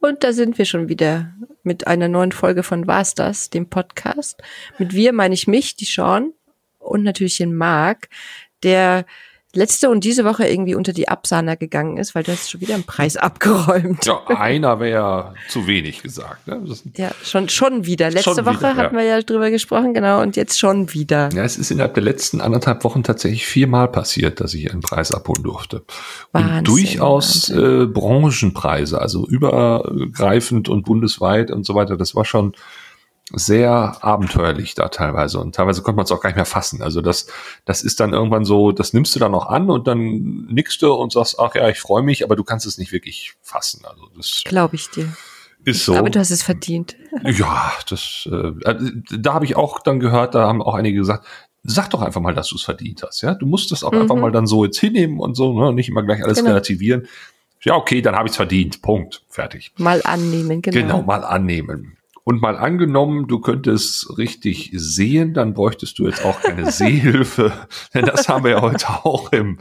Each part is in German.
Und da sind wir schon wieder mit einer neuen Folge von Was das, dem Podcast. Mit wir meine ich mich, die Sean und natürlich den Marc, der letzte und diese Woche irgendwie unter die Absahner gegangen ist, weil du hast schon wieder einen Preis abgeräumt. Ja, einer wäre zu wenig gesagt. Ne? ja, schon, schon wieder. Letzte schon Woche wieder, hatten ja. wir ja drüber gesprochen, genau, und jetzt schon wieder. Ja, es ist innerhalb der letzten anderthalb Wochen tatsächlich viermal passiert, dass ich einen Preis abholen durfte. Wahnsinn, und durchaus Wahnsinn. Äh, Branchenpreise, also übergreifend und bundesweit und so weiter. Das war schon sehr abenteuerlich da teilweise und teilweise konnte man es auch gar nicht mehr fassen. Also das, das ist dann irgendwann so, das nimmst du dann noch an und dann nickst du und sagst, ach ja, ich freue mich, aber du kannst es nicht wirklich fassen. Also das glaube ich dir. Ist so. Aber du hast es verdient. Ja, das, äh, da habe ich auch dann gehört, da haben auch einige gesagt, sag doch einfach mal, dass du es verdient hast. Ja, du musst das auch mhm. einfach mal dann so jetzt hinnehmen und so, ne? nicht immer gleich alles genau. relativieren. Ja, okay, dann habe ich es verdient. Punkt. Fertig. Mal annehmen, genau. Genau, mal annehmen. Und mal angenommen, du könntest richtig sehen, dann bräuchtest du jetzt auch keine Sehhilfe, denn das haben wir ja heute auch im,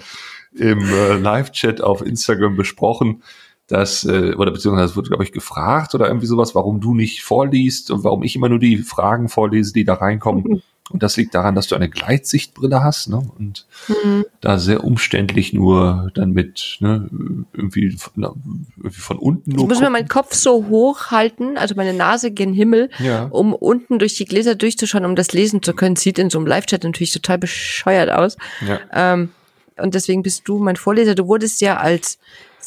im äh, Live-Chat auf Instagram besprochen, dass, äh, oder beziehungsweise es wurde, glaube ich, gefragt oder irgendwie sowas, warum du nicht vorliest und warum ich immer nur die Fragen vorlese, die da reinkommen. Und das liegt daran, dass du eine Gleitsichtbrille hast ne? und mhm. da sehr umständlich nur dann mit ne, irgendwie, von, irgendwie von unten nur. Ich muss mir meinen Kopf so hoch halten, also meine Nase gen Himmel, ja. um unten durch die Gläser durchzuschauen, um das lesen zu können. Sieht in so einem Live-Chat natürlich total bescheuert aus. Ja. Ähm, und deswegen bist du mein Vorleser. Du wurdest ja als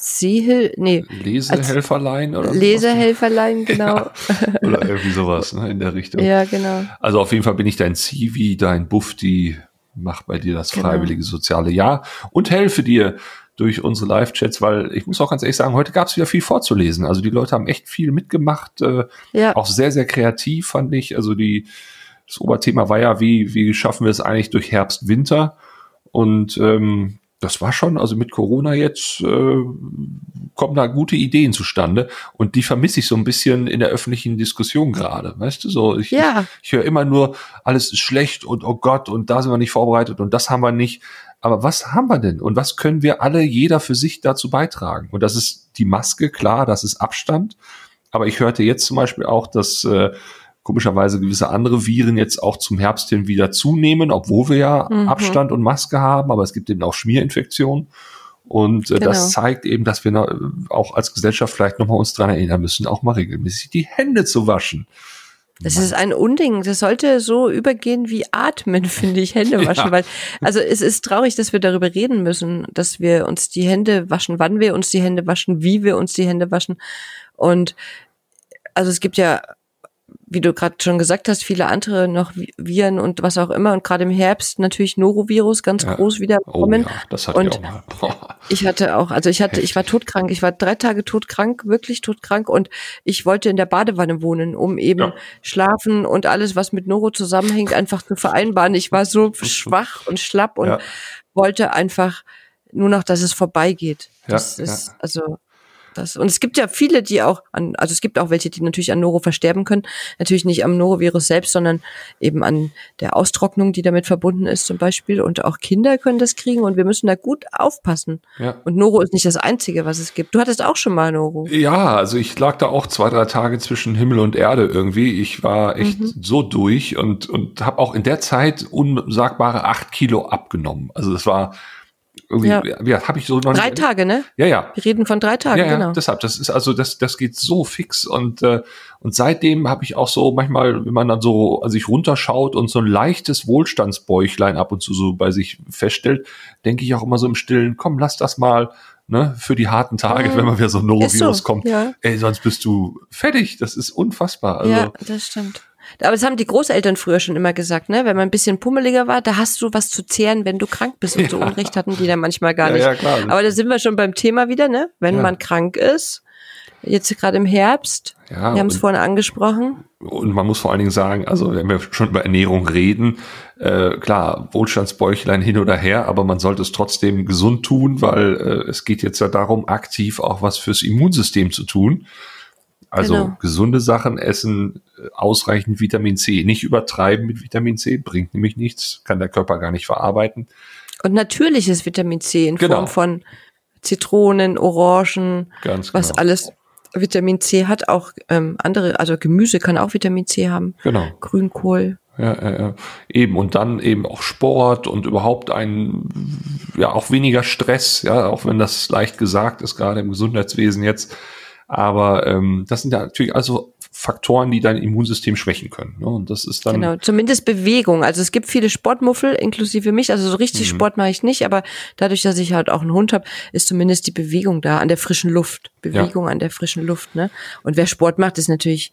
Sehhil nee, Lesehelferlein oder Lesehelferlein, genau. Ja, oder irgendwie sowas ne, in der Richtung. Ja, genau. Also auf jeden Fall bin ich dein Zivi, dein Bufti, mach bei dir das genau. freiwillige soziale Jahr und helfe dir durch unsere Live-Chats, weil ich muss auch ganz ehrlich sagen, heute gab es wieder viel vorzulesen. Also die Leute haben echt viel mitgemacht, äh, ja. auch sehr, sehr kreativ fand ich. Also die, das Oberthema war ja, wie, wie schaffen wir es eigentlich durch Herbst, Winter? Und ähm, das war schon, also mit Corona jetzt äh, kommen da gute Ideen zustande und die vermisse ich so ein bisschen in der öffentlichen Diskussion gerade, weißt du, so ich, ja. ich, ich höre immer nur, alles ist schlecht und oh Gott und da sind wir nicht vorbereitet und das haben wir nicht, aber was haben wir denn und was können wir alle, jeder für sich dazu beitragen? Und das ist die Maske, klar, das ist Abstand, aber ich hörte jetzt zum Beispiel auch, dass äh, komischerweise gewisse andere Viren jetzt auch zum Herbst hin wieder zunehmen, obwohl wir ja mhm. Abstand und Maske haben, aber es gibt eben auch Schmierinfektionen. Und äh, genau. das zeigt eben, dass wir noch, auch als Gesellschaft vielleicht nochmal uns dran erinnern müssen, auch mal regelmäßig die Hände zu waschen. Das ist ein Unding. Das sollte so übergehen wie atmen, finde ich, Hände waschen. Ja. Weil, also es ist traurig, dass wir darüber reden müssen, dass wir uns die Hände waschen, wann wir uns die Hände waschen, wie wir uns die Hände waschen. Und also es gibt ja wie du gerade schon gesagt hast, viele andere noch Viren und was auch immer. Und gerade im Herbst natürlich Norovirus ganz ja. groß wieder kommen. Oh, ja, das hatte und ich auch mal. Boah. Ich hatte auch, also ich hatte, Heftig. ich war todkrank. Ich war drei Tage todkrank, wirklich todkrank. Und ich wollte in der Badewanne wohnen, um eben ja. schlafen und alles, was mit Noro zusammenhängt, einfach zu vereinbaren. Ich war so schwach und schlapp und wollte einfach nur noch, dass es vorbeigeht. Das ist, also das, und es gibt ja viele, die auch an, also es gibt auch welche, die natürlich an Noro versterben können. Natürlich nicht am Norovirus selbst, sondern eben an der Austrocknung, die damit verbunden ist zum Beispiel. Und auch Kinder können das kriegen und wir müssen da gut aufpassen. Ja. Und Noro ist nicht das Einzige, was es gibt. Du hattest auch schon mal Noro. Ja, also ich lag da auch zwei, drei Tage zwischen Himmel und Erde irgendwie. Ich war echt mhm. so durch und, und habe auch in der Zeit unsagbare acht Kilo abgenommen. Also das war irgendwie, ja, ja habe ich so noch Drei nicht, Tage, ne? Ja, ja. Wir reden von drei Tagen, ja, ja, genau. Deshalb, das ist also, das, das geht so fix und, äh, und seitdem habe ich auch so manchmal, wenn man dann so an sich runterschaut und so ein leichtes Wohlstandsbäuchlein ab und zu so bei sich feststellt, denke ich auch immer so im Stillen, komm, lass das mal, ne, für die harten Tage, mhm. wenn mal wieder so ein Norovirus so, kommt. Ja. Ey, sonst bist du fertig. Das ist unfassbar. Also, ja, das stimmt. Aber das haben die Großeltern früher schon immer gesagt, ne? Wenn man ein bisschen pummeliger war, da hast du was zu zehren, wenn du krank bist. Und ja. so Unrecht hatten die dann manchmal gar nicht. Ja, klar. Aber da sind wir schon beim Thema wieder, ne? Wenn ja. man krank ist, jetzt gerade im Herbst, ja, wir haben es vorhin angesprochen. Und man muss vor allen Dingen sagen, also wenn wir schon über Ernährung reden, äh, klar, Wohlstandsbäuchlein hin oder her, aber man sollte es trotzdem gesund tun, weil äh, es geht jetzt ja darum, aktiv auch was fürs Immunsystem zu tun. Also genau. gesunde Sachen essen, äh, ausreichend Vitamin C. Nicht übertreiben mit Vitamin C, bringt nämlich nichts, kann der Körper gar nicht verarbeiten. Und natürliches Vitamin C in genau. Form von Zitronen, Orangen, Ganz was genau. alles Vitamin C hat, auch ähm, andere, also Gemüse kann auch Vitamin C haben. Genau. Grünkohl. Ja, äh, eben und dann eben auch Sport und überhaupt ein ja auch weniger Stress, ja, auch wenn das leicht gesagt ist, gerade im Gesundheitswesen jetzt. Aber ähm, das sind ja natürlich also Faktoren, die dein Immunsystem schwächen können. Ne? Und das ist dann. Genau, zumindest Bewegung. Also es gibt viele Sportmuffel, inklusive mich. Also so richtig mhm. Sport mache ich nicht, aber dadurch, dass ich halt auch einen Hund habe, ist zumindest die Bewegung da an der frischen Luft. Bewegung ja. an der frischen Luft. Ne? Und wer Sport macht, ist natürlich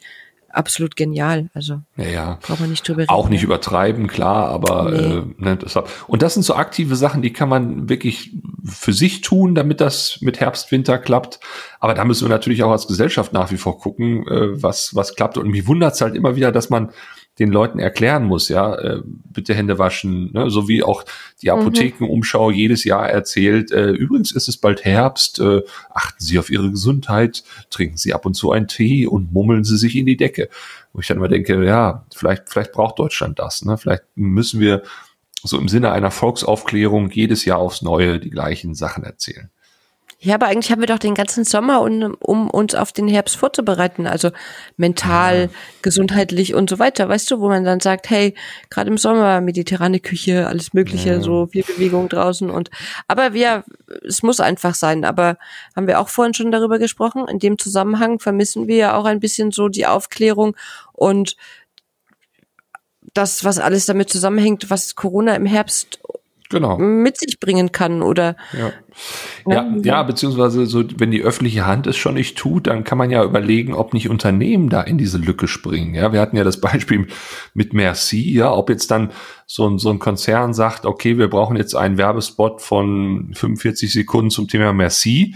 absolut genial. Also ja, ja. braucht man nicht drüber reden. Auch nicht übertreiben, klar, aber nee. äh, ne, deshalb. Und das sind so aktive Sachen, die kann man wirklich für sich tun, damit das mit Herbst, Winter klappt. Aber da müssen wir natürlich auch als Gesellschaft nach wie vor gucken, äh, was, was klappt. Und mich wundert es halt immer wieder, dass man den Leuten erklären muss, ja, äh, bitte Hände waschen, ne? so wie auch die mhm. Apothekenumschau jedes Jahr erzählt, äh, übrigens ist es bald Herbst, äh, achten Sie auf Ihre Gesundheit, trinken Sie ab und zu einen Tee und mummeln Sie sich in die Decke. Wo ich dann immer denke, ja, vielleicht, vielleicht braucht Deutschland das, ne? Vielleicht müssen wir so im Sinne einer Volksaufklärung jedes Jahr aufs Neue die gleichen Sachen erzählen. Ja, aber eigentlich haben wir doch den ganzen Sommer, um, um uns auf den Herbst vorzubereiten. Also mental, ja. gesundheitlich und so weiter. Weißt du, wo man dann sagt, hey, gerade im Sommer mediterrane Küche, alles Mögliche, ja. so viel Bewegung draußen und aber wir, es muss einfach sein. Aber haben wir auch vorhin schon darüber gesprochen. In dem Zusammenhang vermissen wir ja auch ein bisschen so die Aufklärung und das, was alles damit zusammenhängt, was Corona im Herbst genau. mit sich bringen kann oder ja. Ja, ja, beziehungsweise so, wenn die öffentliche Hand es schon nicht tut, dann kann man ja überlegen, ob nicht Unternehmen da in diese Lücke springen. Ja, wir hatten ja das Beispiel mit Merci, ja, ob jetzt dann so ein, so ein Konzern sagt, okay, wir brauchen jetzt einen Werbespot von 45 Sekunden zum Thema Merci.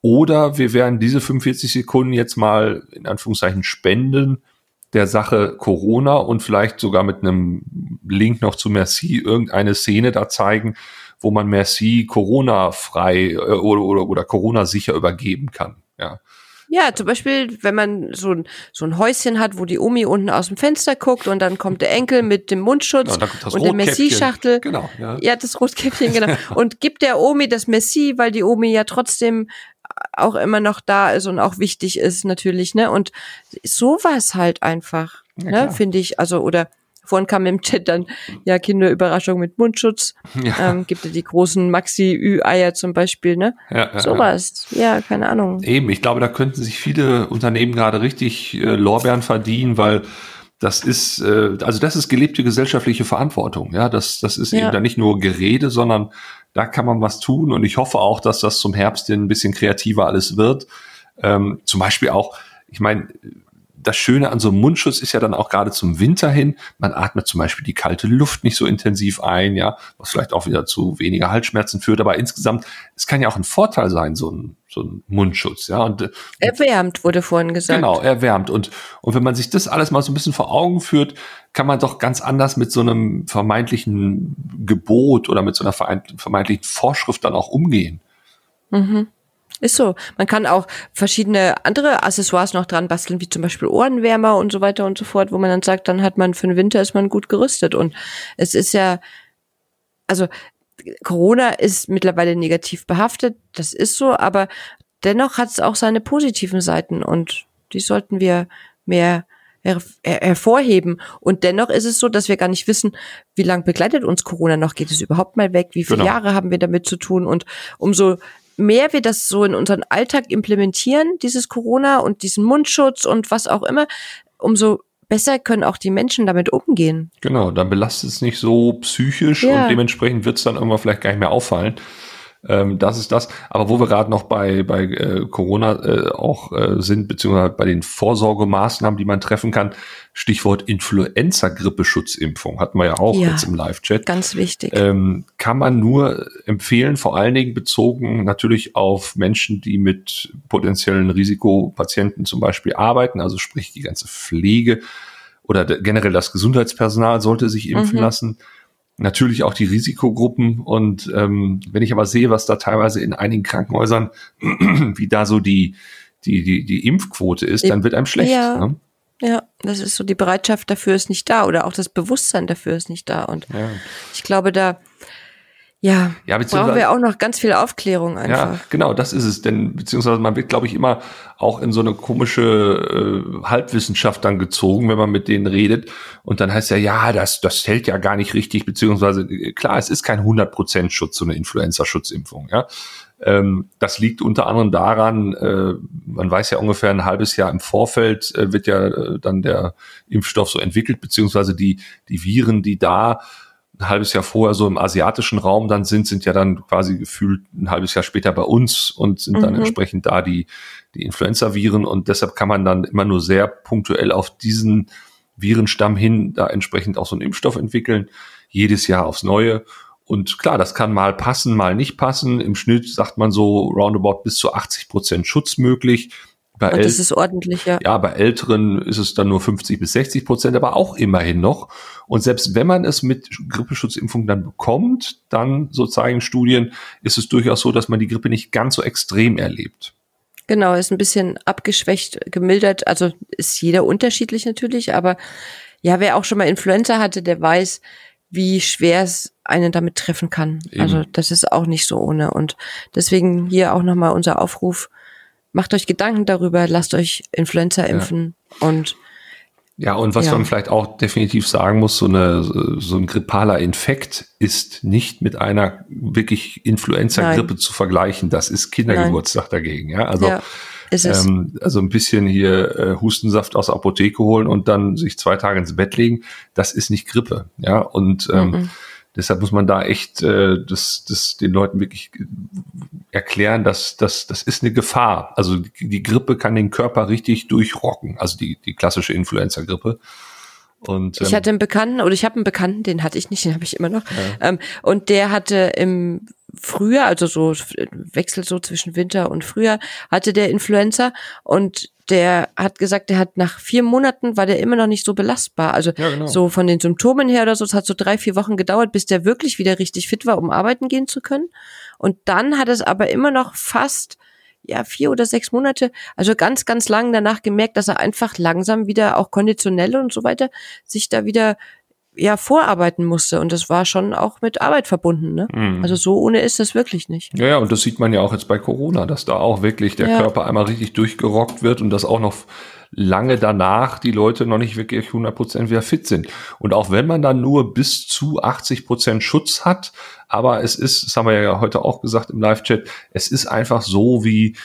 Oder wir werden diese 45 Sekunden jetzt mal in Anführungszeichen spenden der Sache Corona und vielleicht sogar mit einem Link noch zu Merci irgendeine Szene da zeigen, wo man Merci Corona-frei äh, oder, oder, oder Corona-sicher übergeben kann. Ja. Ja, zum Beispiel, wenn man so ein, so ein Häuschen hat, wo die Omi unten aus dem Fenster guckt und dann kommt der Enkel mit dem Mundschutz ja, und, und der Messi-Schachtel. Genau, ja. ja, das Rotkäppchen, genau. und gibt der Omi das Messi, weil die Omi ja trotzdem auch immer noch da ist und auch wichtig ist natürlich, ne? Und sowas halt einfach, ja, ne, finde ich, also oder Vorhin kam im Chat dann, ja, Kinderüberraschung mit Mundschutz. Ja. Ähm, gibt ja die großen Maxi-Ü-Eier zum Beispiel, ne? Ja, ja, Sowas. Ja. ja, keine Ahnung. Eben, ich glaube, da könnten sich viele Unternehmen gerade richtig äh, Lorbeeren verdienen, weil das ist, äh, also das ist gelebte gesellschaftliche Verantwortung. Ja, das, das ist eben da nicht nur Gerede, sondern da kann man was tun. Und ich hoffe auch, dass das zum Herbst ein bisschen kreativer alles wird. Ähm, zum Beispiel auch, ich meine, das Schöne an so einem Mundschutz ist ja dann auch gerade zum Winter hin, man atmet zum Beispiel die kalte Luft nicht so intensiv ein, ja, was vielleicht auch wieder zu weniger Halsschmerzen führt, aber insgesamt, es kann ja auch ein Vorteil sein, so ein, so ein Mundschutz, ja. Und, erwärmt, wurde vorhin gesagt. Genau, erwärmt. Und, und wenn man sich das alles mal so ein bisschen vor Augen führt, kann man doch ganz anders mit so einem vermeintlichen Gebot oder mit so einer vermeintlichen Vorschrift dann auch umgehen. Mhm. Ist so. Man kann auch verschiedene andere Accessoires noch dran basteln, wie zum Beispiel Ohrenwärmer und so weiter und so fort, wo man dann sagt, dann hat man für den Winter ist man gut gerüstet. Und es ist ja, also Corona ist mittlerweile negativ behaftet, das ist so, aber dennoch hat es auch seine positiven Seiten und die sollten wir mehr her hervorheben. Und dennoch ist es so, dass wir gar nicht wissen, wie lange begleitet uns Corona noch? Geht es überhaupt mal weg? Wie viele genau. Jahre haben wir damit zu tun? Und umso mehr wir das so in unseren Alltag implementieren, dieses Corona und diesen Mundschutz und was auch immer, umso besser können auch die Menschen damit umgehen. Genau, dann belastet es nicht so psychisch ja. und dementsprechend wird es dann irgendwann vielleicht gar nicht mehr auffallen. Ähm, das ist das. Aber wo wir gerade noch bei, bei äh, Corona äh, auch äh, sind, beziehungsweise bei den Vorsorgemaßnahmen, die man treffen kann, Stichwort Influenza-Grippeschutzimpfung hatten wir ja auch ja, jetzt im Live-Chat. Ganz wichtig. Ähm, kann man nur empfehlen, vor allen Dingen bezogen natürlich auf Menschen, die mit potenziellen Risikopatienten zum Beispiel arbeiten, also sprich die ganze Pflege oder generell das Gesundheitspersonal sollte sich impfen mhm. lassen natürlich auch die Risikogruppen. Und ähm, wenn ich aber sehe, was da teilweise in einigen Krankenhäusern, wie da so die, die, die, die Impfquote ist, dann wird einem schlecht. Ja. Ne? Ja, das ist so, die Bereitschaft dafür ist nicht da oder auch das Bewusstsein dafür ist nicht da. Und ja. ich glaube, da, Ja, ja brauchen wir auch noch ganz viel Aufklärung einfach. Ja, genau, das ist es. Denn beziehungsweise man wird, glaube ich, immer auch in so eine komische äh, Halbwissenschaft dann gezogen, wenn man mit denen redet. Und dann heißt ja, ja, das, das hält ja gar nicht richtig, beziehungsweise äh, klar, es ist kein 100% Schutz, so eine Influenza-Schutzimpfung. Ja, ähm, das liegt unter anderem daran, äh, man weiß ja ungefähr ein halbes Jahr im Vorfeld äh, wird ja äh, dann der Impfstoff so entwickelt, beziehungsweise die, die Viren, die da ein halbes Jahr vorher so im asiatischen Raum dann sind, sind ja dann quasi gefühlt ein halbes Jahr später bei uns und sind dann mhm. entsprechend da die, die Influenza-Viren und deshalb kann man dann immer nur sehr punktuell auf diesen Virenstamm hin da entsprechend auch so einen Impfstoff entwickeln, jedes Jahr aufs Neue. Und klar, das kann mal passen, mal nicht passen. Im Schnitt sagt man so roundabout bis zu 80 Prozent Schutz möglich. Bei und das ist ordentlich, ja. Ja, bei Älteren ist es dann nur 50 bis 60 Prozent, aber auch immerhin noch. Und selbst wenn man es mit Grippeschutzimpfung dann bekommt, dann, so zeigen Studien, ist es durchaus so, dass man die Grippe nicht ganz so extrem erlebt. Genau, ist ein bisschen abgeschwächt, gemildert. Also ist jeder unterschiedlich natürlich, aber ja, wer auch schon mal Influenza hatte, der weiß, wie schwer es einen damit treffen kann. Eben. Also das ist auch nicht so ohne. Und deswegen hier auch nochmal unser Aufruf, macht euch Gedanken darüber, lasst euch Influenza impfen ja. und ja, und was ja. man vielleicht auch definitiv sagen muss, so, eine, so ein grippaler Infekt ist nicht mit einer wirklich Influenza-Grippe zu vergleichen. Das ist Kindergeburtstag Nein. dagegen. Ja, also, ja, ähm, also ein bisschen hier äh, Hustensaft aus der Apotheke holen und dann sich zwei Tage ins Bett legen, das ist nicht Grippe. Ja, und ähm, mhm. Deshalb muss man da echt äh, das, das den Leuten wirklich erklären, dass das das ist eine Gefahr. Also die, die Grippe kann den Körper richtig durchrocken, also die, die klassische Influenza-Grippe. Und, ähm, ich hatte einen Bekannten, oder ich habe einen Bekannten, den hatte ich nicht, den habe ich immer noch. Ja. Ähm, und der hatte im Frühjahr, also so Wechsel so zwischen Winter und Frühjahr, hatte der Influenza und der hat gesagt, der hat nach vier Monaten war der immer noch nicht so belastbar. Also ja, genau. so von den Symptomen her oder so, es hat so drei, vier Wochen gedauert, bis der wirklich wieder richtig fit war, um arbeiten gehen zu können. Und dann hat es aber immer noch fast ja, vier oder sechs Monate, also ganz, ganz lang danach gemerkt, dass er einfach langsam wieder auch konditionell und so weiter sich da wieder ja vorarbeiten musste und das war schon auch mit Arbeit verbunden. Ne? Mhm. Also so ohne ist das wirklich nicht. Ja, ja, und das sieht man ja auch jetzt bei Corona, dass da auch wirklich der ja. Körper einmal richtig durchgerockt wird und das auch noch lange danach die Leute noch nicht wirklich 100% wieder fit sind. Und auch wenn man dann nur bis zu 80% Schutz hat, aber es ist, das haben wir ja heute auch gesagt im Live-Chat, es ist einfach so wie,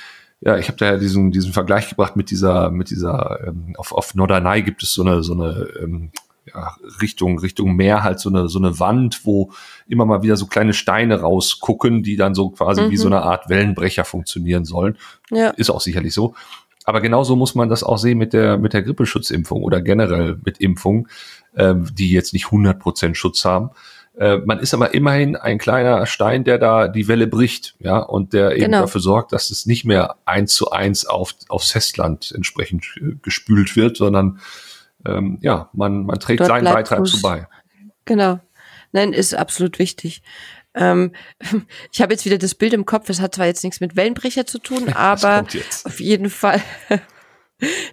ja, ich habe da ja diesen, diesen Vergleich gebracht mit dieser, mit dieser, ähm, auf, auf Norderney gibt es so eine, so eine ähm, ja, Richtung, Richtung Meer halt so eine, so eine Wand, wo immer mal wieder so kleine Steine rausgucken, die dann so quasi mhm. wie so mhm. eine Art Wellenbrecher funktionieren sollen. Ja. Ist auch sicherlich so. Aber genauso muss man das auch sehen mit der, mit der Grippeschutzimpfung oder generell mit Impfungen, ähm, die jetzt nicht 100% Schutz haben. Äh, man ist aber immerhin ein kleiner Stein, der da die Welle bricht, ja, und der eben genau. dafür sorgt, dass es nicht mehr eins zu eins auf, aufs Festland entsprechend äh, gespült wird, sondern ähm, ja, man, man trägt Dort seinen Beitrag zu bei. Genau. Nein, ist absolut wichtig. Ähm, ich habe jetzt wieder das Bild im Kopf, es hat zwar jetzt nichts mit Wellenbrecher zu tun, aber auf jeden Fall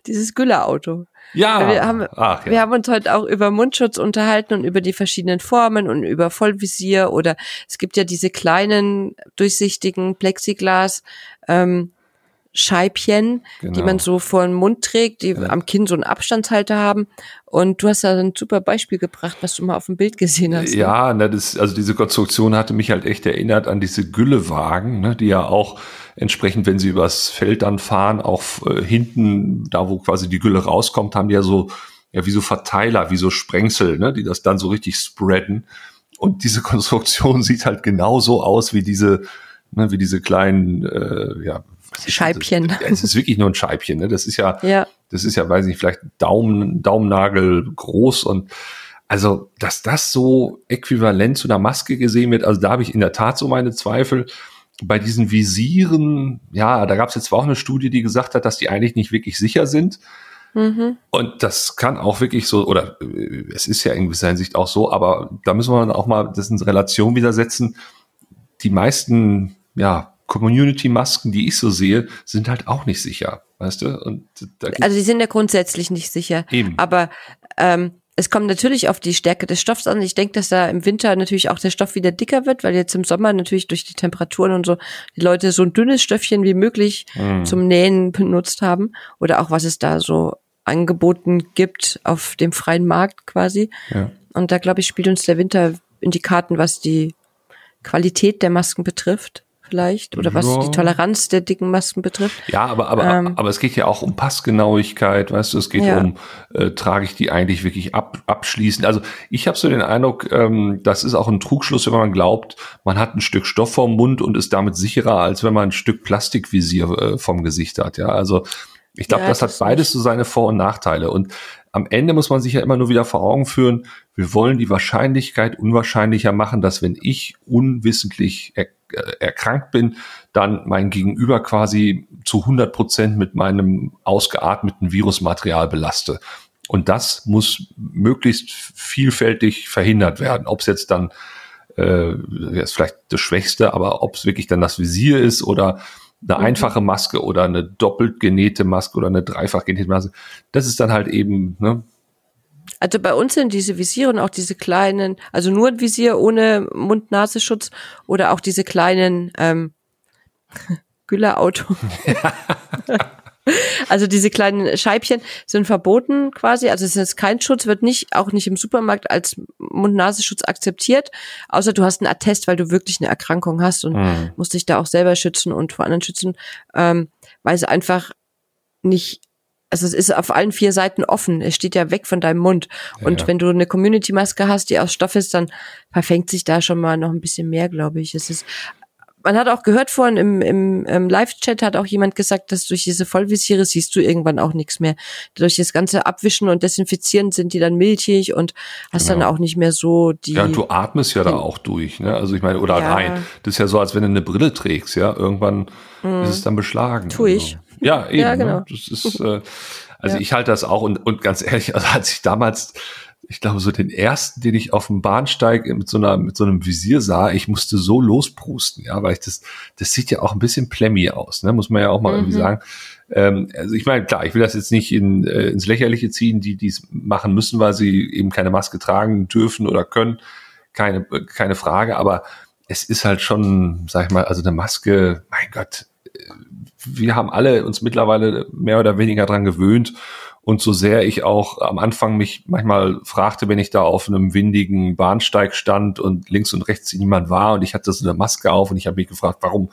dieses Gülle-Auto. Ja. Wir haben, Ach, ja. wir haben uns heute auch über Mundschutz unterhalten und über die verschiedenen Formen und über Vollvisier oder es gibt ja diese kleinen durchsichtigen Plexiglas ähm, Scheibchen, genau. die man so vor den Mund trägt, die ja. am Kinn so einen Abstandshalter haben. Und du hast da ein super Beispiel gebracht, was du mal auf dem Bild gesehen hast. Ne? Ja, ne, das, also diese Konstruktion hatte mich halt echt erinnert an diese Güllewagen, ne, die ja auch entsprechend, wenn sie übers Feld dann fahren, auch äh, hinten, da wo quasi die Gülle rauskommt, haben die ja so, ja, wie so Verteiler, wie so Sprengsel, ne, die das dann so richtig spreaden. Und diese Konstruktion sieht halt genauso aus wie diese, ne, wie diese kleinen, äh, ja, Scheibchen. Das, es ist wirklich nur ein Scheibchen. Ne? Das ist ja, ja, das ist ja, weiß nicht, vielleicht Daumen, Daumennagel groß und also, dass das so äquivalent zu einer Maske gesehen wird, also da habe ich in der Tat so meine Zweifel. Bei diesen Visieren, ja, da gab es jetzt zwar auch eine Studie, die gesagt hat, dass die eigentlich nicht wirklich sicher sind. Mhm. Und das kann auch wirklich so, oder äh, es ist ja in gewisser Hinsicht auch so, aber da müssen wir auch mal das in Relation wieder setzen. Die meisten, ja, Community-Masken, die ich so sehe, sind halt auch nicht sicher, weißt du? Und also die sind ja grundsätzlich nicht sicher. Eben. Aber ähm, es kommt natürlich auf die Stärke des Stoffs an. Ich denke, dass da im Winter natürlich auch der Stoff wieder dicker wird, weil jetzt im Sommer natürlich durch die Temperaturen und so die Leute so ein dünnes Stöffchen wie möglich mm. zum Nähen benutzt haben. Oder auch was es da so angeboten gibt auf dem freien Markt quasi. Ja. Und da glaube ich, spielt uns der Winter in die Karten, was die Qualität der Masken betrifft vielleicht oder was ja. die Toleranz der dicken Masken betrifft. Ja, aber aber ähm, aber es geht ja auch um Passgenauigkeit, weißt du, es geht ja. um äh, trage ich die eigentlich wirklich ab, abschließend. Also ich habe so den Eindruck, ähm, das ist auch ein Trugschluss, wenn man glaubt, man hat ein Stück Stoff vom Mund und ist damit sicherer, als wenn man ein Stück Plastikvisier äh, vom Gesicht hat. Ja, also ich glaube, ja, das, das hat beides so seine Vor- und Nachteile. Und am Ende muss man sich ja immer nur wieder vor Augen führen, wir wollen die Wahrscheinlichkeit unwahrscheinlicher machen, dass wenn ich unwissentlich erkrankt bin, dann mein Gegenüber quasi zu 100 Prozent mit meinem ausgeatmeten Virusmaterial belaste. Und das muss möglichst vielfältig verhindert werden. Ob es jetzt dann, äh, ist vielleicht das Schwächste, aber ob es wirklich dann das Visier ist oder eine mhm. einfache Maske oder eine doppelt genähte Maske oder eine dreifach genähte Maske, das ist dann halt eben, ne, also bei uns sind diese Visiere und auch diese kleinen, also nur ein Visier ohne Mund-Nasenschutz oder auch diese kleinen ähm, Güller-Auto. also diese kleinen Scheibchen sind verboten quasi. Also es ist kein Schutz, wird nicht, auch nicht im Supermarkt als Mund-Nasenschutz akzeptiert, außer du hast einen Attest, weil du wirklich eine Erkrankung hast und mhm. musst dich da auch selber schützen und vor anderen schützen, ähm, weil es einfach nicht also es ist auf allen vier Seiten offen. Es steht ja weg von deinem Mund. Und ja. wenn du eine Community-Maske hast, die aus Stoff ist, dann verfängt sich da schon mal noch ein bisschen mehr, glaube ich. Es ist, man hat auch gehört vorhin im, im, im Live-Chat hat auch jemand gesagt, dass durch diese Vollvisiere siehst du irgendwann auch nichts mehr. Durch das ganze Abwischen und Desinfizieren sind die dann milchig und hast genau. dann auch nicht mehr so die. Ja, du atmest ja da auch durch, ne? Also ich meine, oder ja. rein. Das ist ja so, als wenn du eine Brille trägst, ja. Irgendwann mm. ist es dann beschlagen. Tu ich. Also. Ja, eben. Ja, ne? genau. Ne? Das ist, äh, also ja. ich halte das auch und, und ganz ehrlich, also als ich damals, ich glaube, so den ersten, den ich auf dem Bahnsteig mit so einer, mit so einem Visier sah, ich musste so losprusten, ja, weil ich das, das sieht ja auch ein bisschen plemmy aus, ne, muss man ja auch mal mhm. irgendwie sagen. Ähm, also ich meine, klar, ich will das jetzt nicht in, äh, ins Lächerliche ziehen, die dies machen müssen, weil sie eben keine Maske tragen dürfen oder können, keine, keine Frage, aber es ist halt schon, sag ich mal, also eine Maske, mein Gott, wir haben alle uns mittlerweile mehr oder weniger dran gewöhnt. Und so sehr ich auch am Anfang mich manchmal fragte, wenn ich da auf einem windigen Bahnsteig stand und links und rechts niemand war und ich hatte so eine Maske auf und ich habe mich gefragt, warum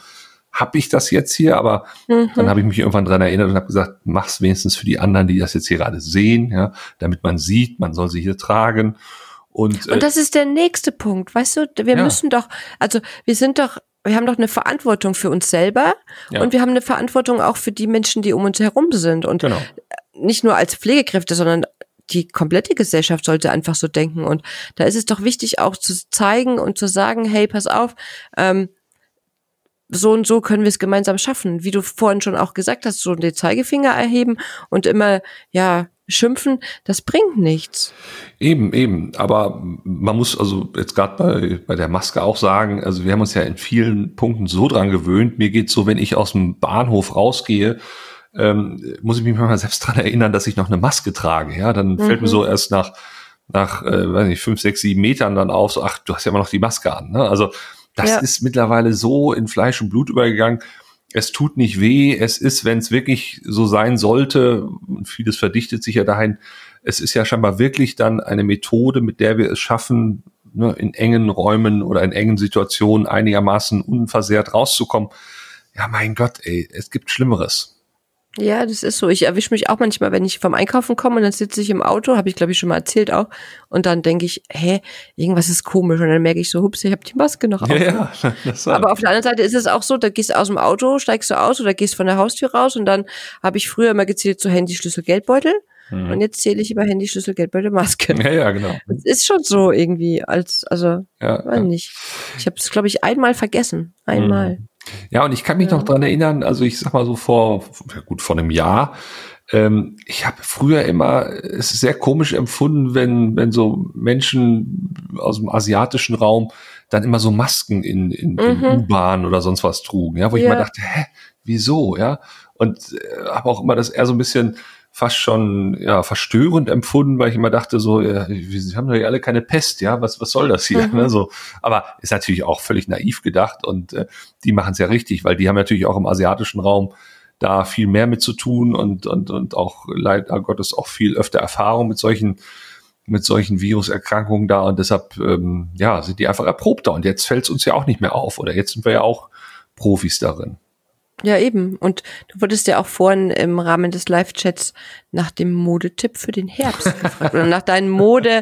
habe ich das jetzt hier? Aber mhm. dann habe ich mich irgendwann dran erinnert und habe gesagt, mach's wenigstens für die anderen, die das jetzt hier gerade sehen, ja, damit man sieht, man soll sie hier tragen. Und, äh, und das ist der nächste Punkt, weißt du, wir ja. müssen doch, also wir sind doch wir haben doch eine Verantwortung für uns selber ja. und wir haben eine Verantwortung auch für die Menschen, die um uns herum sind. Und genau. nicht nur als Pflegekräfte, sondern die komplette Gesellschaft sollte einfach so denken. Und da ist es doch wichtig, auch zu zeigen und zu sagen, hey, pass auf, ähm, so und so können wir es gemeinsam schaffen. Wie du vorhin schon auch gesagt hast, so den Zeigefinger erheben und immer, ja, schimpfen, das bringt nichts. Eben, eben. Aber man muss also jetzt gerade bei, bei der Maske auch sagen, also wir haben uns ja in vielen Punkten so dran gewöhnt. Mir geht's so, wenn ich aus dem Bahnhof rausgehe, ähm, muss ich mich manchmal selbst dran erinnern, dass ich noch eine Maske trage. Ja, dann mhm. fällt mir mhm. so erst nach nach, äh, weiß nicht, fünf, sechs, sieben Metern dann auf, so, ach, du hast ja immer noch die Maske an. Ne? Also das ja. ist mittlerweile so in Fleisch und Blut übergegangen es tut nicht weh, es ist, wenn es wirklich so sein sollte, und vieles verdichtet sich ja dahin, es ist ja scheinbar wirklich dann eine Methode, mit der wir es schaffen, ne, in engen Räumen oder in engen Situationen einigermaßen unversehrt rauszukommen. Ja, mein Gott, ey, es gibt Schlimmeres. Ja, das ist so. Ich erwische mich auch manchmal, wenn ich vom Einkaufen komme und dann sitze ich im Auto, habe ich glaube ich schon mal erzählt auch, und dann denke ich, hä, irgendwas ist komisch und dann merke ich so, hups, ich habe die Maske noch auf. Ja, ja, Aber auf der anderen Seite ist es auch so, da gehst du aus dem Auto, steigst du aus oder gehst von der Haustür raus und dann habe ich früher immer gezählt so Handy, Schlüssel, Geldbeutel. Mhm. Und jetzt zähle ich über Handy, Schlüssel, Geldbeutel, Maske. Ja, ja, genau. Das ist schon so irgendwie, als, also, ja, weiß ja. nicht. Ich habe es, glaube ich, einmal vergessen. Einmal. Mhm. Ja, und ich kann mich ja. noch dran erinnern, also ich sag mal so vor, gut, vor einem Jahr, ähm, ich habe früher immer es ist sehr komisch empfunden, wenn, wenn so Menschen aus dem asiatischen Raum dann immer so Masken in, in, mhm. in U-Bahn oder sonst was trugen, ja, wo ja. ich mal dachte, hä, wieso, ja? Und äh, habe auch immer das eher so ein bisschen fast schon ja verstörend empfunden, weil ich immer dachte so, ja, wir haben ja alle keine Pest, ja, was was soll das hier? Mhm. Ne, so, aber ist natürlich auch völlig naiv gedacht und äh, die machen es ja richtig, weil die haben natürlich auch im asiatischen Raum da viel mehr mit zu tun und und und auch leider Gottes auch viel öfter Erfahrung mit solchen mit solchen Viruserkrankungen da und deshalb ähm, ja sind die einfach erprobter und jetzt fällt es uns ja auch nicht mehr auf oder jetzt sind wir ja auch Profis darin. Ja, eben. Und du wurdest ja auch vorhin im Rahmen des Live-Chats nach dem Modetipp für den Herbst gefragt. Oder nach deinen Mode,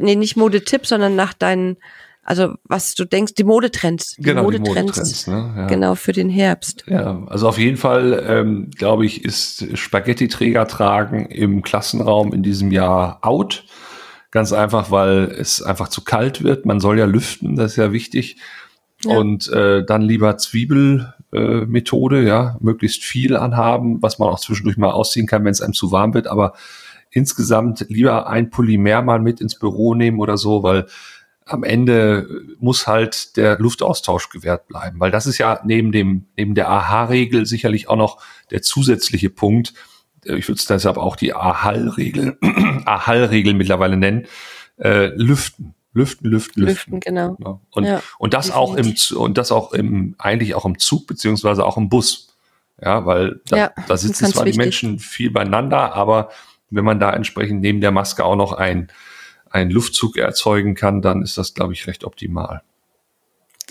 nee, nicht Modetipp, sondern nach deinen, also was du denkst, die Modetrends. Die genau, Modetrends, die Modetrends ne? ja. genau, für den Herbst. Ja, also auf jeden Fall, ähm, glaube ich, ist Spaghetti-Träger tragen im Klassenraum in diesem Jahr out. Ganz einfach, weil es einfach zu kalt wird. Man soll ja lüften, das ist ja wichtig. Ja. Und äh, dann lieber Zwiebel Methode, ja, möglichst viel anhaben, was man auch zwischendurch mal ausziehen kann, wenn es einem zu warm wird, aber insgesamt lieber ein Polymer mal mit ins Büro nehmen oder so, weil am Ende muss halt der Luftaustausch gewährt bleiben, weil das ist ja neben dem neben der AHA-Regel sicherlich auch noch der zusätzliche Punkt. Ich würde es deshalb auch die AHAL-Regel, AHAL-Regel mittlerweile nennen, äh, lüften. Lüften, lüften, lüften. Lüften, genau. Ja. Und, ja, und das definitiv. auch im, und das auch im, eigentlich auch im Zug, beziehungsweise auch im Bus. Ja, weil da, ja, da sitzen zwar wichtig. die Menschen viel beieinander, aber wenn man da entsprechend neben der Maske auch noch ein, einen Luftzug erzeugen kann, dann ist das, glaube ich, recht optimal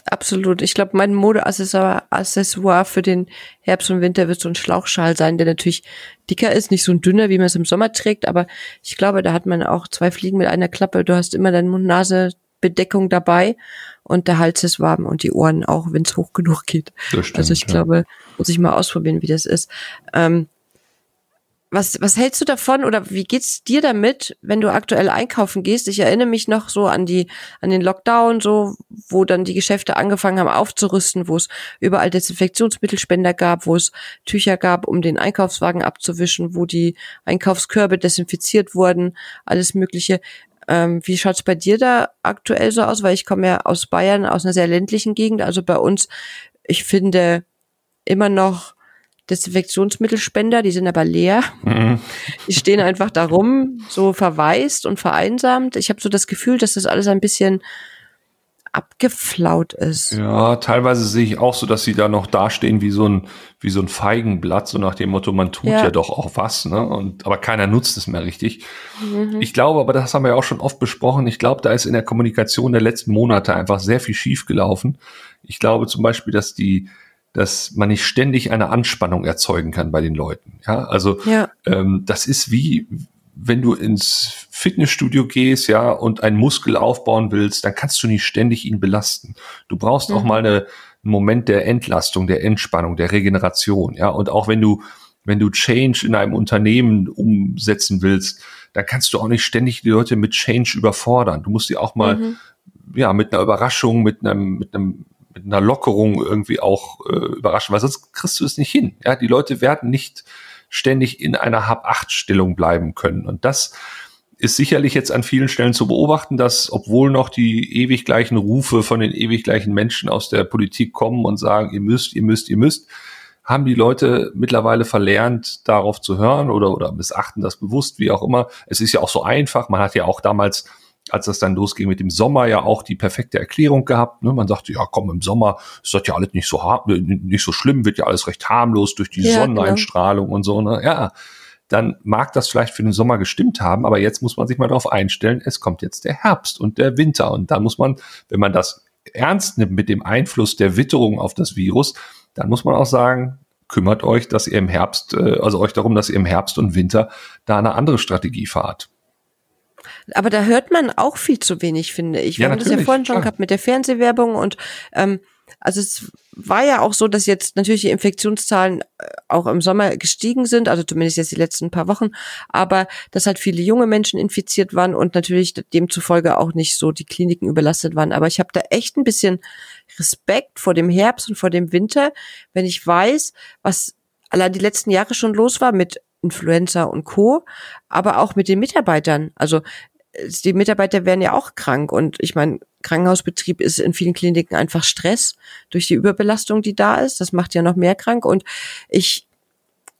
absolut. Ich glaube, mein Modeaccessoire für den Herbst und Winter wird so ein Schlauchschal sein, der natürlich dicker ist, nicht so ein dünner, wie man es im Sommer trägt, aber ich glaube, da hat man auch zwei Fliegen mit einer Klappe. Du hast immer deine Mund-Nase-Bedeckung dabei und der Hals ist warm und die Ohren auch, wenn es hoch genug geht. Stimmt, also ich ja. glaube, muss ich mal ausprobieren, wie das ist. Ähm, was, was hältst du davon oder wie geht's dir damit, wenn du aktuell einkaufen gehst? Ich erinnere mich noch so an die, an den Lockdown, so, wo dann die Geschäfte angefangen haben aufzurüsten, wo es überall Desinfektionsmittelspender gab, wo es Tücher gab, um den Einkaufswagen abzuwischen, wo die Einkaufskörbe desinfiziert wurden, alles Mögliche. Ähm, wie schaut's bei dir da aktuell so aus? Weil ich komme ja aus Bayern, aus einer sehr ländlichen Gegend. Also bei uns, ich finde immer noch Desinfektionsmittelspender, die sind aber leer. Mhm. Die stehen einfach da rum, so verwaist und vereinsamt. Ich habe so das Gefühl, dass das alles ein bisschen abgeflaut ist. Ja, teilweise sehe ich auch so, dass sie da noch dastehen wie so ein, wie so ein Feigenblatt, so nach dem Motto, man tut ja, ja doch auch was, ne? Und, aber keiner nutzt es mehr richtig. Mhm. Ich glaube, aber das haben wir ja auch schon oft besprochen. Ich glaube, da ist in der Kommunikation der letzten Monate einfach sehr viel schief gelaufen. Ich glaube zum Beispiel, dass die, dass man nicht ständig eine Anspannung erzeugen kann bei den Leuten. Ja, also ja. Ähm, das ist wie wenn du ins Fitnessstudio gehst, ja, und einen Muskel aufbauen willst, dann kannst du nicht ständig ihn belasten. Du brauchst mhm. auch mal eine, einen Moment der Entlastung, der Entspannung, der Regeneration, ja. Und auch wenn du, wenn du Change in einem Unternehmen umsetzen willst, dann kannst du auch nicht ständig die Leute mit Change überfordern. Du musst die auch mal, mhm. ja, mit einer Überraschung, mit einem, mit einem mit einer Lockerung irgendwie auch äh, überraschen, weil sonst kriegst du es nicht hin. Ja, die Leute werden nicht ständig in einer Hab-Acht-Stellung bleiben können. Und das ist sicherlich jetzt an vielen Stellen zu beobachten, dass obwohl noch die ewig gleichen Rufe von den ewig gleichen Menschen aus der Politik kommen und sagen, ihr müsst, ihr müsst, ihr müsst, haben die Leute mittlerweile verlernt, darauf zu hören oder, oder missachten das bewusst, wie auch immer. Es ist ja auch so einfach. Man hat ja auch damals als das dann losging mit dem Sommer, ja auch die perfekte Erklärung gehabt. Ne? Man sagte, ja komm, im Sommer ist das ja alles nicht so, nicht so schlimm, wird ja alles recht harmlos durch die ja, genau. Sonneneinstrahlung genau. und so. Ne? Ja, dann mag das vielleicht für den Sommer gestimmt haben, aber jetzt muss man sich mal darauf einstellen, es kommt jetzt der Herbst und der Winter. Und da muss man, wenn man das ernst nimmt mit dem Einfluss der Witterung auf das Virus, dann muss man auch sagen, kümmert euch, dass ihr im Herbst, äh, also euch darum, dass ihr im Herbst und Winter da eine andere Strategie fahrt. Aber da hört man auch viel zu wenig, finde ich. Wir ja, haben das ja vorhin schon klar. gehabt mit der Fernsehwerbung und ähm, also es war ja auch so, dass jetzt natürlich die Infektionszahlen äh, auch im Sommer gestiegen sind, also zumindest jetzt die letzten paar Wochen, aber dass halt viele junge Menschen infiziert waren und natürlich demzufolge auch nicht so die Kliniken überlastet waren. Aber ich habe da echt ein bisschen Respekt vor dem Herbst und vor dem Winter, wenn ich weiß, was allein die letzten Jahre schon los war mit Influenza und Co., aber auch mit den Mitarbeitern. Also die Mitarbeiter werden ja auch krank und ich meine, Krankenhausbetrieb ist in vielen Kliniken einfach Stress durch die Überbelastung, die da ist. Das macht ja noch mehr krank und ich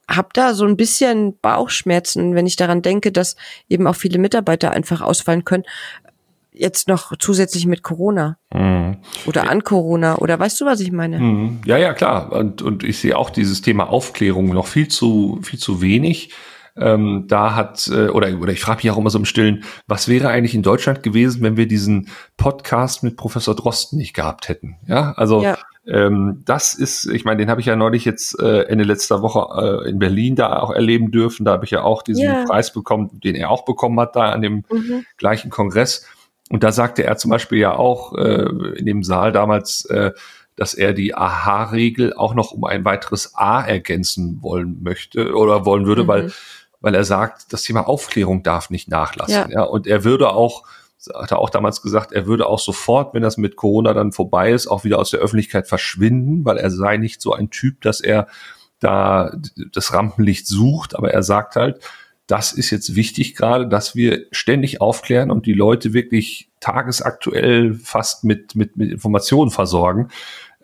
habe da so ein bisschen Bauchschmerzen, wenn ich daran denke, dass eben auch viele Mitarbeiter einfach ausfallen können. Jetzt noch zusätzlich mit Corona mhm. oder an Corona oder weißt du, was ich meine? Mhm. Ja, ja, klar. Und, und ich sehe auch dieses Thema Aufklärung noch viel zu, viel zu wenig. Ähm, da hat, äh, oder, oder ich frage mich auch immer so im Stillen, was wäre eigentlich in Deutschland gewesen, wenn wir diesen Podcast mit Professor Drosten nicht gehabt hätten? Ja, also ja. Ähm, das ist, ich meine, den habe ich ja neulich jetzt äh, Ende letzter Woche äh, in Berlin da auch erleben dürfen. Da habe ich ja auch diesen ja. Preis bekommen, den er auch bekommen hat, da an dem mhm. gleichen Kongress. Und da sagte er zum Beispiel ja auch äh, in dem Saal damals, äh, dass er die AHA-Regel auch noch um ein weiteres A ergänzen wollen möchte oder wollen würde, mhm. weil, weil er sagt, das Thema Aufklärung darf nicht nachlassen. Ja. ja. Und er würde auch hat er auch damals gesagt, er würde auch sofort, wenn das mit Corona dann vorbei ist, auch wieder aus der Öffentlichkeit verschwinden, weil er sei nicht so ein Typ, dass er da das Rampenlicht sucht, aber er sagt halt, das ist jetzt wichtig gerade, dass wir ständig aufklären und die Leute wirklich tagesaktuell fast mit, mit, mit Informationen versorgen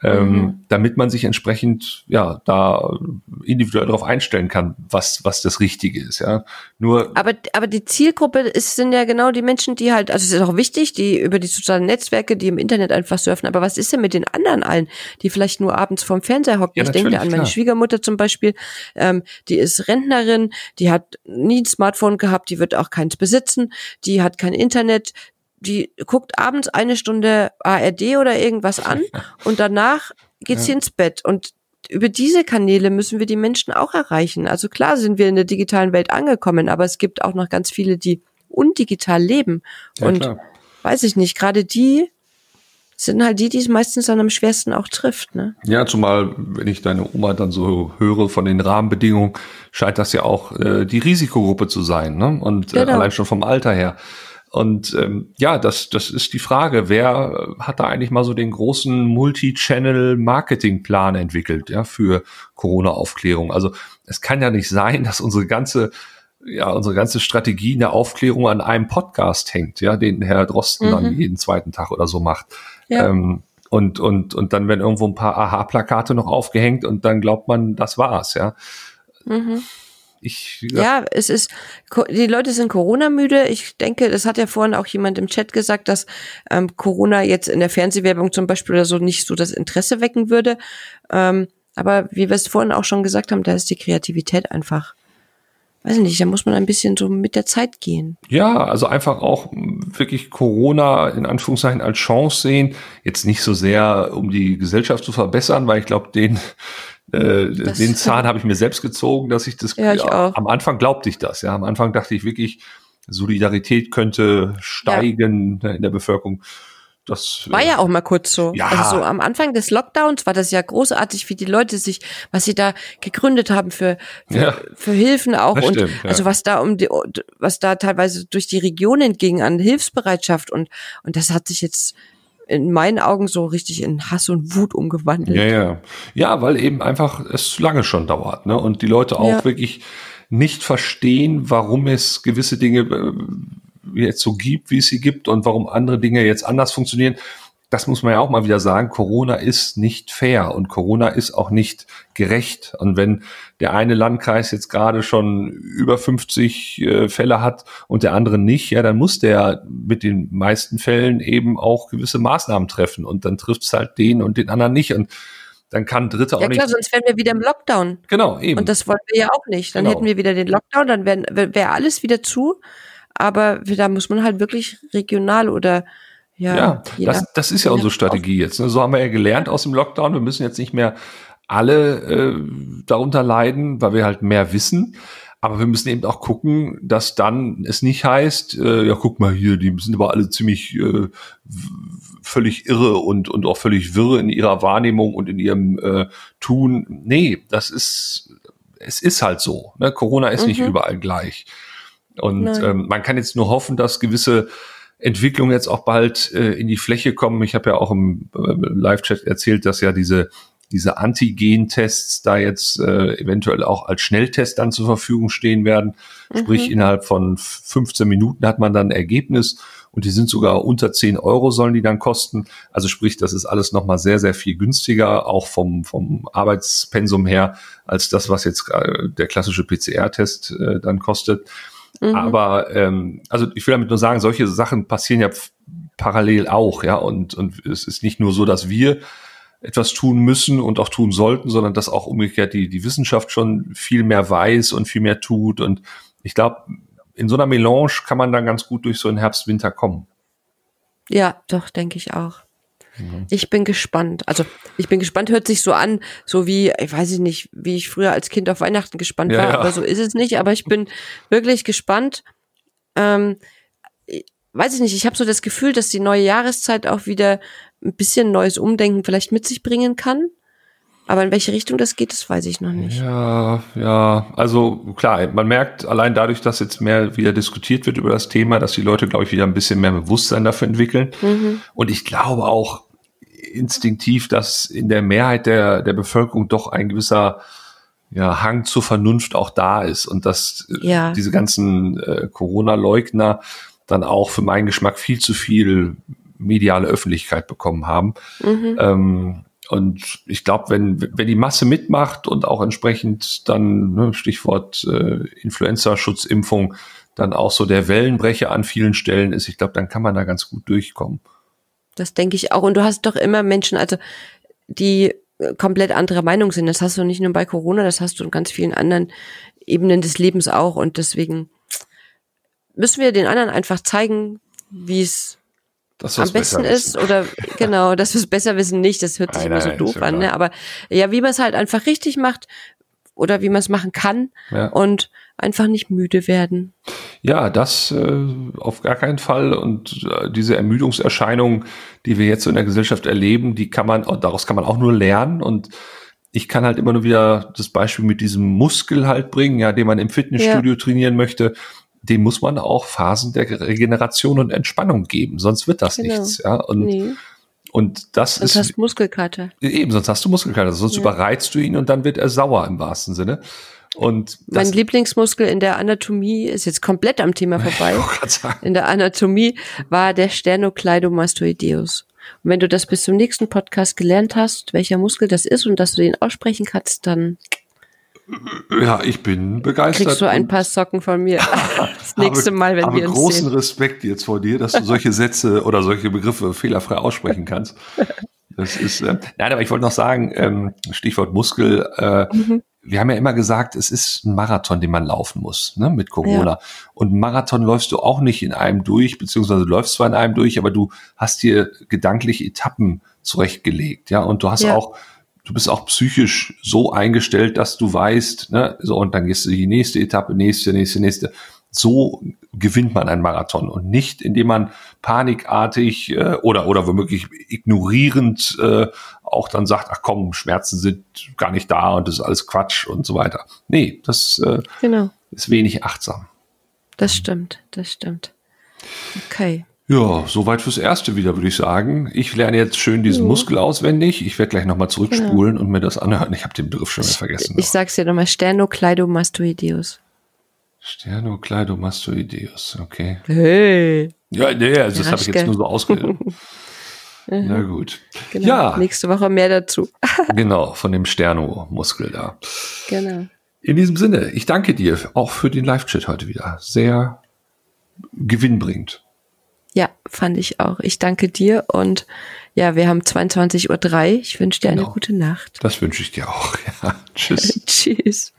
ähm, mhm. damit man sich entsprechend ja da individuell darauf einstellen kann, was was das Richtige ist. Ja, nur. Aber aber die Zielgruppe ist sind ja genau die Menschen, die halt, also es ist auch wichtig, die über die sozialen Netzwerke, die im Internet einfach surfen. Aber was ist denn mit den anderen allen, die vielleicht nur abends vorm Fernseher hocken? Ja, ich denke an meine klar. Schwiegermutter zum Beispiel, ähm, die ist Rentnerin, die hat nie ein Smartphone gehabt, die wird auch keins besitzen, die hat kein Internet, die guckt abends eine Stunde ARD oder irgendwas an und danach geht sie ja. ins Bett. Und über diese Kanäle müssen wir die Menschen auch erreichen. Also klar sind wir in der digitalen Welt angekommen, aber es gibt auch noch ganz viele, die undigital leben. Ja, und klar. weiß ich nicht, gerade die sind halt die, die es meistens dann am schwersten auch trifft. Ne? Ja, zumal, wenn ich deine Oma dann so höre von den Rahmenbedingungen, scheint das ja auch äh, die Risikogruppe zu sein. Ne? Und äh, genau. äh, allein schon vom Alter her. Und ähm, ja, das, das ist die Frage, wer hat da eigentlich mal so den großen Multi-Channel-Marketing-Plan entwickelt, ja, für Corona-Aufklärung? Also es kann ja nicht sein, dass unsere ganze, ja, unsere ganze Strategie in der Aufklärung an einem Podcast hängt, ja, den Herr Drosten mhm. dann jeden zweiten Tag oder so macht. Ja. Ähm, und, und, und dann werden irgendwo ein paar Aha-Plakate noch aufgehängt und dann glaubt man, das war's, ja. Mhm ich. Ja. ja, es ist, die Leute sind Corona-müde. Ich denke, das hat ja vorhin auch jemand im Chat gesagt, dass ähm, Corona jetzt in der Fernsehwerbung zum Beispiel oder so nicht so das Interesse wecken würde. Ähm, aber wie wir es vorhin auch schon gesagt haben, da ist die Kreativität einfach weiß nicht, da muss man ein bisschen so mit der Zeit gehen. Ja, also einfach auch wirklich Corona in Anführungszeichen als Chance sehen. Jetzt nicht so sehr, um die Gesellschaft zu verbessern, weil ich glaube, den äh, den Zahn habe ich mir selbst gezogen, dass ich das. Ja, ich ja, am Anfang glaubte ich das. Ja, am Anfang dachte ich wirklich, Solidarität könnte steigen ja. in der Bevölkerung. Das war ja auch mal kurz so. Ja. Also so am Anfang des Lockdowns war das ja großartig, wie die Leute sich, was sie da gegründet haben für für, ja. für Hilfen auch das und stimmt, ja. also was da um die, was da teilweise durch die Regionen ging an Hilfsbereitschaft und und das hat sich jetzt in meinen Augen so richtig in Hass und Wut umgewandelt. Ja, ja. Ja, weil eben einfach es lange schon dauert, ne? Und die Leute auch ja. wirklich nicht verstehen, warum es gewisse Dinge äh, jetzt so gibt, wie es sie gibt und warum andere Dinge jetzt anders funktionieren das muss man ja auch mal wieder sagen, Corona ist nicht fair und Corona ist auch nicht gerecht. Und wenn der eine Landkreis jetzt gerade schon über 50 äh, Fälle hat und der andere nicht, ja, dann muss der mit den meisten Fällen eben auch gewisse Maßnahmen treffen und dann trifft es halt den und den anderen nicht. Und dann kann Dritte auch ja, nicht. Ja klar, sonst wären wir wieder im Lockdown. Genau, eben. Und das wollen wir ja auch nicht. Dann genau. hätten wir wieder den Lockdown, dann wäre wär alles wieder zu. Aber da muss man halt wirklich regional oder ja, ja das, das ist ja unsere Strategie jetzt. Ne? So haben wir ja gelernt aus dem Lockdown. Wir müssen jetzt nicht mehr alle äh, darunter leiden, weil wir halt mehr wissen. Aber wir müssen eben auch gucken, dass dann es nicht heißt, äh, ja, guck mal hier, die sind aber alle ziemlich äh, völlig irre und, und auch völlig wirre in ihrer Wahrnehmung und in ihrem äh, Tun. Nee, das ist, es ist halt so. Ne? Corona ist mhm. nicht überall gleich. Und ähm, man kann jetzt nur hoffen, dass gewisse Entwicklung jetzt auch bald äh, in die Fläche kommen. Ich habe ja auch im äh, Live-Chat erzählt, dass ja diese diese Antigen-Tests da jetzt äh, eventuell auch als Schnelltest dann zur Verfügung stehen werden. Sprich, mhm. innerhalb von 15 Minuten hat man dann ein Ergebnis und die sind sogar unter 10 Euro sollen die dann kosten. Also sprich, das ist alles nochmal sehr, sehr viel günstiger, auch vom, vom Arbeitspensum her, als das, was jetzt äh, der klassische PCR-Test äh, dann kostet. Mhm. Aber ähm, also ich will damit nur sagen, solche Sachen passieren ja parallel auch, ja, und, und es ist nicht nur so, dass wir etwas tun müssen und auch tun sollten, sondern dass auch umgekehrt die, die Wissenschaft schon viel mehr weiß und viel mehr tut. Und ich glaube, in so einer Melange kann man dann ganz gut durch so einen Herbst, Winter kommen. Ja, doch, denke ich auch. Mhm. Ich bin gespannt. Also ich bin gespannt, hört sich so an, so wie, ich weiß nicht, wie ich früher als Kind auf Weihnachten gespannt ja, war, ja. aber so ist es nicht. Aber ich bin wirklich gespannt. Ähm, weiß ich nicht, ich habe so das Gefühl, dass die neue Jahreszeit auch wieder ein bisschen neues Umdenken vielleicht mit sich bringen kann. Aber in welche Richtung das geht, das weiß ich noch nicht. Ja, ja, also klar, man merkt allein dadurch, dass jetzt mehr wieder diskutiert wird über das Thema, dass die Leute, glaube ich, wieder ein bisschen mehr Bewusstsein dafür entwickeln. Mhm. Und ich glaube auch instinktiv, dass in der Mehrheit der, der Bevölkerung doch ein gewisser ja, Hang zur Vernunft auch da ist und dass ja. diese ganzen äh, Corona-Leugner dann auch für meinen Geschmack viel zu viel mediale Öffentlichkeit bekommen haben. Mhm. Ähm, und ich glaube, wenn, wenn die Masse mitmacht und auch entsprechend dann, ne, Stichwort äh, Influenza-Schutzimpfung, dann auch so der Wellenbrecher an vielen Stellen ist, ich glaube, dann kann man da ganz gut durchkommen. Das denke ich auch. Und du hast doch immer Menschen, also die äh, komplett andere Meinung sind. Das hast du nicht nur bei Corona, das hast du in ganz vielen anderen Ebenen des Lebens auch. Und deswegen müssen wir den anderen einfach zeigen, wie es am besten ist oder genau, dass wir es besser wissen nicht, das hört sich nein, immer so nein, doof an, ne? aber ja, wie man es halt einfach richtig macht oder wie man es machen kann ja. und einfach nicht müde werden. Ja, das äh, auf gar keinen Fall und äh, diese Ermüdungserscheinungen, die wir jetzt so in der Gesellschaft erleben, die kann man daraus kann man auch nur lernen und ich kann halt immer nur wieder das Beispiel mit diesem Muskel halt bringen, ja, den man im Fitnessstudio ja. trainieren möchte dem muss man auch Phasen der Regeneration und Entspannung geben, sonst wird das genau. nichts. Ja? Und, nee. und das sonst ist. Sonst hast du Muskelkater. Eben, sonst hast du Muskelkater, sonst ja. überreizt du ihn und dann wird er sauer im wahrsten Sinne. Und mein Lieblingsmuskel in der Anatomie ist jetzt komplett am Thema vorbei. In der Anatomie war der Sternocleidomastoideus. Und wenn du das bis zum nächsten Podcast gelernt hast, welcher Muskel das ist und dass du den aussprechen kannst, dann ja, ich bin begeistert. Kriegst du ein paar Socken von mir das nächste Mal, wenn wir uns großen sehen. Respekt jetzt vor dir, dass du solche Sätze oder solche Begriffe fehlerfrei aussprechen kannst. Das ist, äh, nein, aber ich wollte noch sagen, ähm, Stichwort Muskel, äh, mhm. wir haben ja immer gesagt, es ist ein Marathon, den man laufen muss, ne, mit Corona. Ja. Und Marathon läufst du auch nicht in einem durch, beziehungsweise du läufst zwar in einem durch, aber du hast dir gedanklich Etappen zurechtgelegt, ja, und du hast ja. auch du bist auch psychisch so eingestellt, dass du weißt, ne, so und dann gehst du die nächste Etappe, nächste, nächste, nächste. So gewinnt man einen Marathon und nicht, indem man panikartig äh, oder oder womöglich ignorierend äh, auch dann sagt, ach komm, Schmerzen sind gar nicht da und das ist alles Quatsch und so weiter. Nee, das äh, genau. ist wenig achtsam. Das stimmt, das stimmt. Okay. Ja, soweit fürs Erste wieder, würde ich sagen. Ich lerne jetzt schön diesen ja. Muskel auswendig. Ich werde gleich nochmal zurückspulen genau. und mir das anhören. Ich habe den Begriff schon wieder vergessen. Ich, ich sag's dir nochmal, Sternocleidomastoideus. Sternocleidomastoideus, okay. Hey. Ja, nee, also das habe ich jetzt nur so ausgehört. Na gut. Genau. Ja. Nächste Woche mehr dazu. genau, von dem Sterno-Muskel da. Genau. In diesem Sinne, ich danke dir auch für den Live-Chat heute wieder. Sehr gewinnbringend. Ja, fand ich auch. Ich danke dir und ja, wir haben 22.03 Uhr. Ich wünsche dir genau. eine gute Nacht. Das wünsche ich dir auch. Ja. Tschüss. Tschüss.